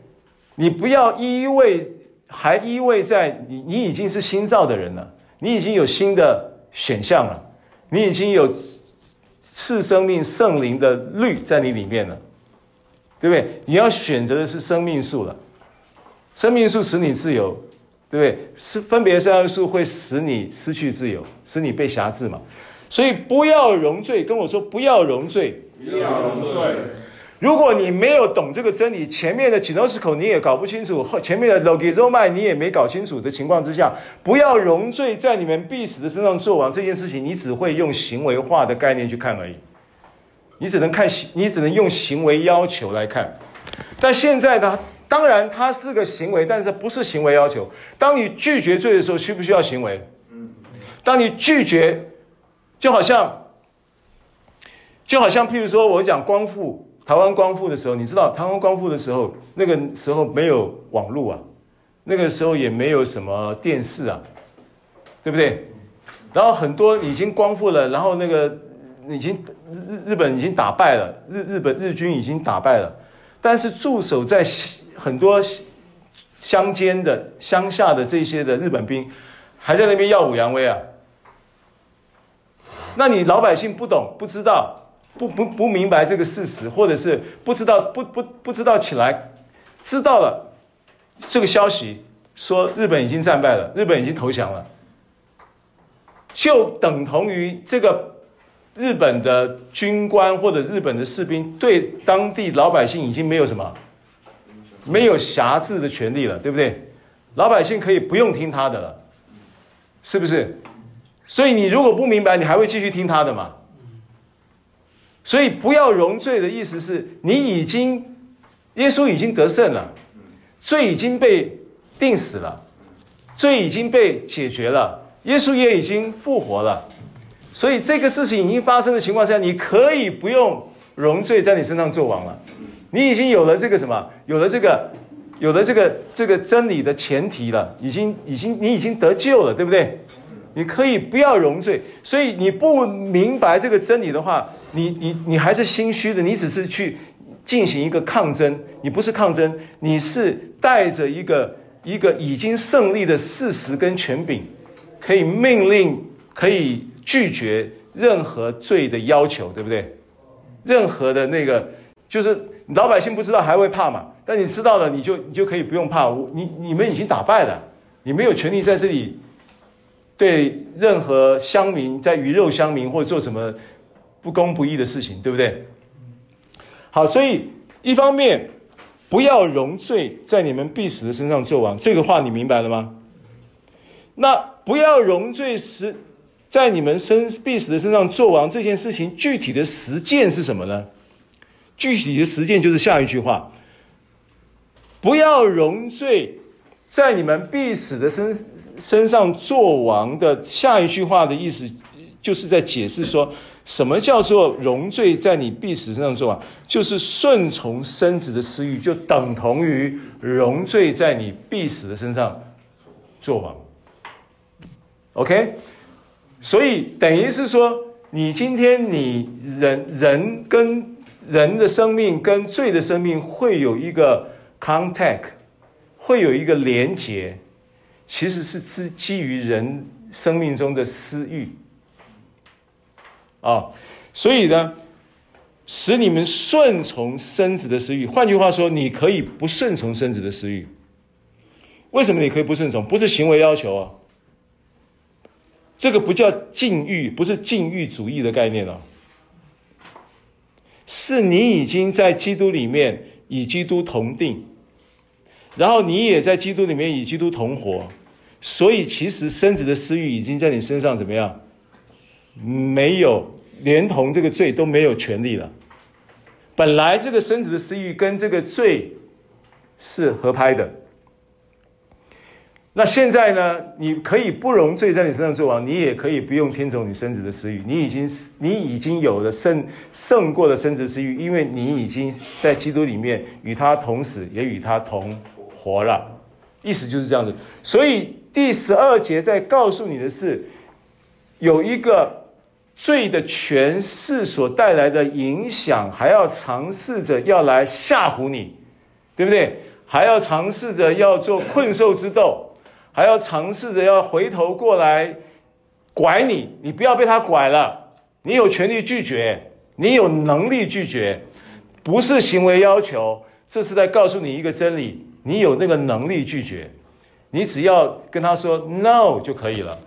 你不要依偎，还依偎在你，你已经是新造的人了，你已经有新的选项了，你已经有赐生命圣灵的律在你里面了，对不对？你要选择的是生命树了，生命树使你自由，对不对？是分别善恶树会使你失去自由，使你被辖制嘛。所以不要容罪，跟我说不要容罪，不要容罪。如果你没有懂这个真理，前面的 genosko 你也搞不清楚，后前面的 Logizomai 你也没搞清楚的情况之下，不要容罪在你们必死的身上做王这件事情，你只会用行为化的概念去看而已，你只能看行，你只能用行为要求来看。但现在呢，当然它是个行为，但是不是行为要求。当你拒绝罪的时候，需不需要行为？当你拒绝，就好像，就好像譬如说我讲光复。台湾光复的时候，你知道台湾光复的时候，那个时候没有网络啊，那个时候也没有什么电视啊，对不对？然后很多已经光复了，然后那个已经日日本已经打败了，日日本日军已经打败了，但是驻守在很多乡间的乡下的这些的日本兵还在那边耀武扬威啊。那你老百姓不懂不知道。不不不明白这个事实，或者是不知道不不不知道起来，知道了这个消息，说日本已经战败了，日本已经投降了，就等同于这个日本的军官或者日本的士兵对当地老百姓已经没有什么，没有辖制的权利了，对不对？老百姓可以不用听他的了，是不是？所以你如果不明白，你还会继续听他的吗？所以不要容罪的意思是你已经，耶稣已经得胜了，罪已经被定死了，罪已经被解决了，耶稣也已经复活了，所以这个事情已经发生的情况下，你可以不用容罪在你身上作王了，你已经有了这个什么，有了这个，有了这个这个真理的前提了，已经已经你已经得救了，对不对？你可以不要容罪，所以你不明白这个真理的话，你你你还是心虚的，你只是去进行一个抗争，你不是抗争，你是带着一个。一个已经胜利的事实跟权柄，可以命令，可以拒绝任何罪的要求，对不对？任何的那个，就是老百姓不知道还会怕嘛？但你知道了，你就你就可以不用怕。你你们已经打败了，你没有权利在这里对任何乡民在鱼肉乡民或者做什么不公不义的事情，对不对？好，所以一方面。不要容罪在你们必死的身上做王，这个话你明白了吗？那不要容罪时，在你们身必死的身上做王这件事情，具体的实践是什么呢？具体的实践就是下一句话：不要容罪在你们必死的身身上做王的下一句话的意思，就是在解释说。什么叫做容罪在你必死身上做王？就是顺从身子的私欲，就等同于容罪在你必死的身上做王。OK，所以等于是说，你今天你人人跟人的生命跟罪的生命会有一个 contact，会有一个连结，其实是基基于人生命中的私欲。啊、所以呢，使你们顺从身子的私欲。换句话说，你可以不顺从身子的私欲。为什么你可以不顺从？不是行为要求啊，这个不叫禁欲，不是禁欲主义的概念啊，是你已经在基督里面与基督同定，然后你也在基督里面与基督同活，所以其实生子的私欲已经在你身上怎么样？没有，连同这个罪都没有权利了。本来这个生子的私欲跟这个罪是合拍的。那现在呢？你可以不容罪在你身上作王，你也可以不用听从你生子的私欲。你已经你已经有了胜胜过了生子私欲，因为你已经在基督里面与他同死，也与他同活了。意思就是这样子。所以第十二节在告诉你的是，有一个。罪的权势所带来的影响，还要尝试着要来吓唬你，对不对？还要尝试着要做困兽之斗，还要尝试着要回头过来拐你。你不要被他拐了，你有权利拒绝，你有能力拒绝，不是行为要求，这是在告诉你一个真理：你有那个能力拒绝，你只要跟他说 “no” 就可以了。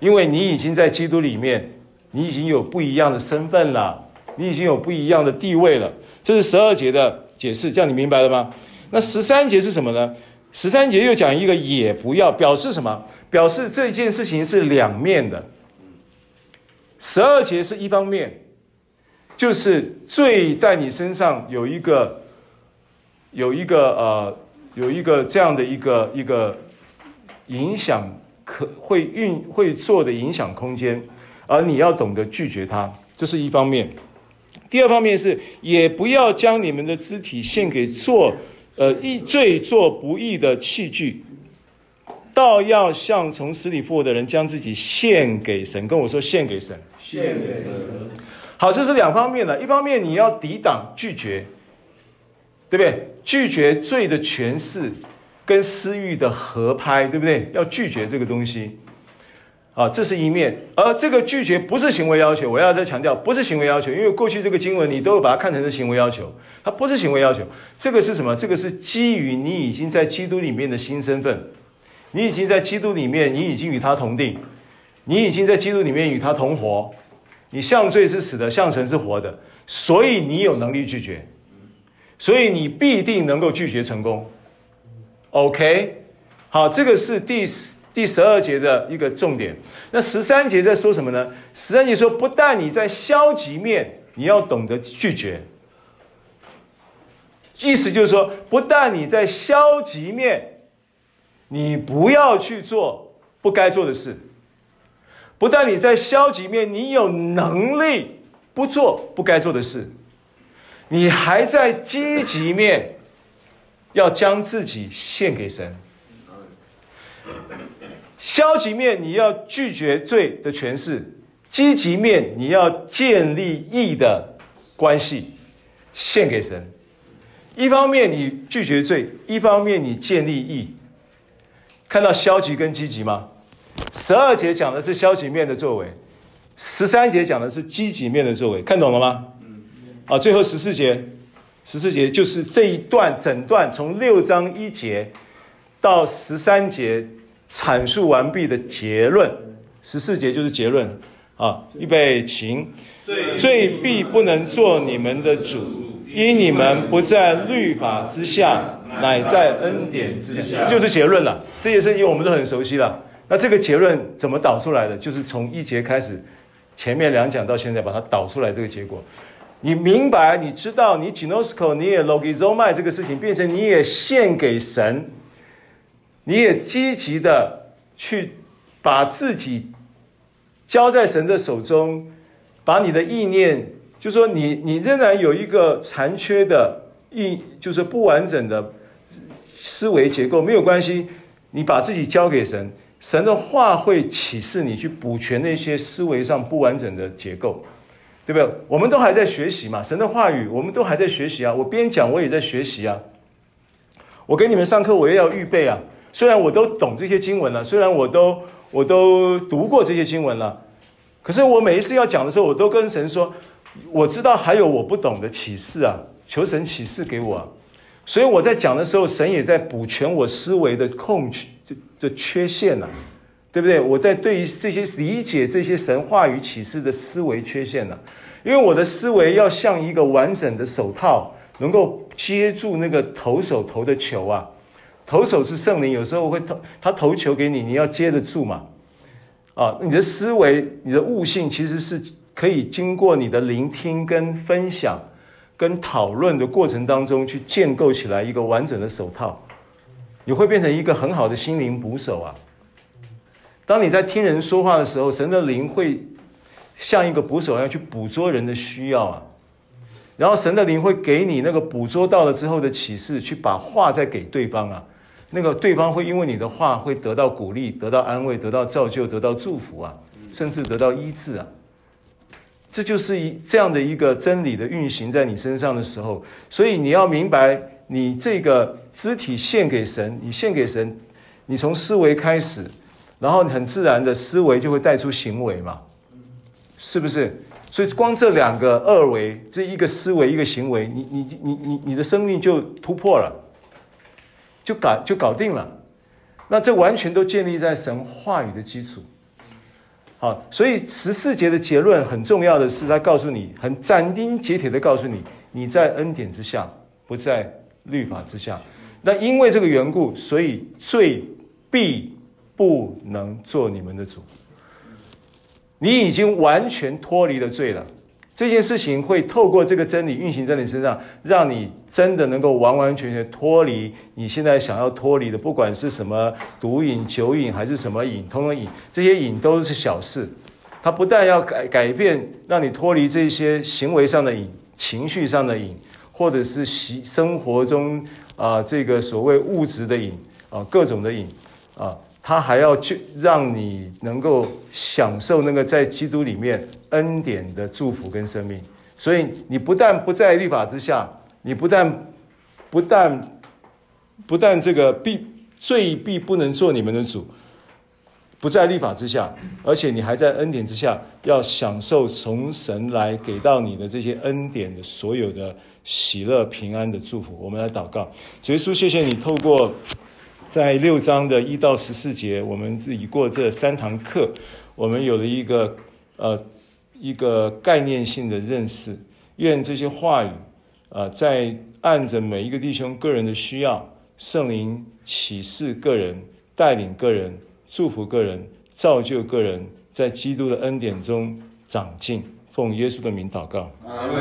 因为你已经在基督里面，你已经有不一样的身份了，你已经有不一样的地位了。这是十二节的解释，这样你明白了吗？那十三节是什么呢？十三节又讲一个也不要，表示什么？表示这件事情是两面的。十二节是一方面，就是罪在你身上有一个，有一个呃，有一个这样的一个一个影响。可会运会做的影响空间，而你要懂得拒绝它，这是一方面。第二方面是，也不要将你们的肢体献给做，呃，义罪做不义的器具，倒要像从死里复活的人，将自己献给神。跟我说，献给神，献给神。好，这是两方面的。一方面你要抵挡拒绝，对不对？拒绝罪的诠释。跟私欲的合拍，对不对？要拒绝这个东西啊，这是一面。而这个拒绝不是行为要求，我要再强调，不是行为要求，因为过去这个经文你都会把它看成是行为要求，它不是行为要求。这个是什么？这个是基于你已经在基督里面的新身份，你已经在基督里面，你已经与他同定，你已经在基督里面与他同活。你向罪是死的，向神是活的，所以你有能力拒绝，所以你必定能够拒绝成功。OK，好，这个是第十第十二节的一个重点。那十三节在说什么呢？十三节说，不但你在消极面，你要懂得拒绝。意思就是说，不但你在消极面，你不要去做不该做的事。不但你在消极面，你有能力不做不该做的事，你还在积极面，要将自己献给神。消极面你要拒绝罪的权势，积极面你要建立义的关系，献给神。一方面你拒绝罪，一方面你建立义，看到消极跟积极吗？十二节讲的是消极面的作为，十三节讲的是积极面的作为，看懂了吗？啊，最后十四节，十四节就是这一段整段从六章一节到十三节阐述完毕的结论，十四节就是结论啊。预备，请，罪必不能做你们的主，因你们不在律法之下，乃在恩典之下，这就是结论了。这些圣经我们都很熟悉了。那这个结论怎么导出来的？就是从一节开始，前面两讲到现在，把它导出来这个结果。你明白，你知道，你 ginosko，你也 l o g i z o m a 这个事情，变成你也献给神，你也积极的去把自己交在神的手中，把你的意念，就说你你仍然有一个残缺的意，就是不完整的思维结构，没有关系，你把自己交给神。神的话会启示你去补全那些思维上不完整的结构，对不对？我们都还在学习嘛，神的话语我们都还在学习啊。我边讲我也在学习啊。我给你们上课我也要预备啊。虽然我都懂这些经文了，虽然我都我都读过这些经文了，可是我每一次要讲的时候，我都跟神说，我知道还有我不懂的启示啊，求神启示给我。所以我在讲的时候，神也在补全我思维的空缺。的缺陷了，对不对？我在对于这些理解这些神话语启示的思维缺陷了，因为我的思维要像一个完整的手套，能够接住那个投手投的球啊。投手是圣灵，有时候会投他投球给你，你要接得住嘛。啊，你的思维、你的悟性其实是可以经过你的聆听、跟分享、跟讨论的过程当中去建构起来一个完整的手套。你会变成一个很好的心灵捕手啊！当你在听人说话的时候，神的灵会像一个捕手一样去捕捉人的需要啊。然后神的灵会给你那个捕捉到了之后的启示，去把话再给对方啊。那个对方会因为你的话会得到鼓励、得到安慰、得到造就、得到祝福啊，甚至得到医治啊。这就是一这样的一个真理的运行在你身上的时候，所以你要明白。你这个肢体献给神，你献给神，你从思维开始，然后很自然的思维就会带出行为嘛，是不是？所以光这两个二维，这一个思维一个行为，你你你你你的生命就突破了，就搞就搞定了。那这完全都建立在神话语的基础。好，所以十四节的结论很重要的是，他告诉你，很斩钉截铁的告诉你，你在恩典之下，不在。律法之下，那因为这个缘故，所以罪必不能做你们的主。你已经完全脱离了罪了。这件事情会透过这个真理运行在你身上，让你真的能够完完全全脱离你现在想要脱离的，不管是什么毒瘾、酒瘾还是什么瘾，通通瘾，这些瘾都是小事。它不但要改改变，让你脱离这些行为上的瘾、情绪上的瘾。或者是习生活中啊、这个所谓物质的瘾啊，各种的瘾啊，他还要去让你能够享受那个在基督里面恩典的祝福跟生命。所以你不但不在律法之下，你不但不但不但这个必罪必不能做你们的主，不在律法之下，而且你还在恩典之下，要享受从神来给到你的这些恩典的所有的喜乐、平安的祝福。我们来祷告，主耶稣，谢谢你透过在六章的一到十四节，我们自己过这三堂课，我们有了一个呃一个概念性的认识。愿这些话语，呃，在按着每一个弟兄个人的需要，圣灵启示个人，带领个人。祝福个人，造就个人，在基督的恩典中长进。奉耶稣的名祷告。阿门。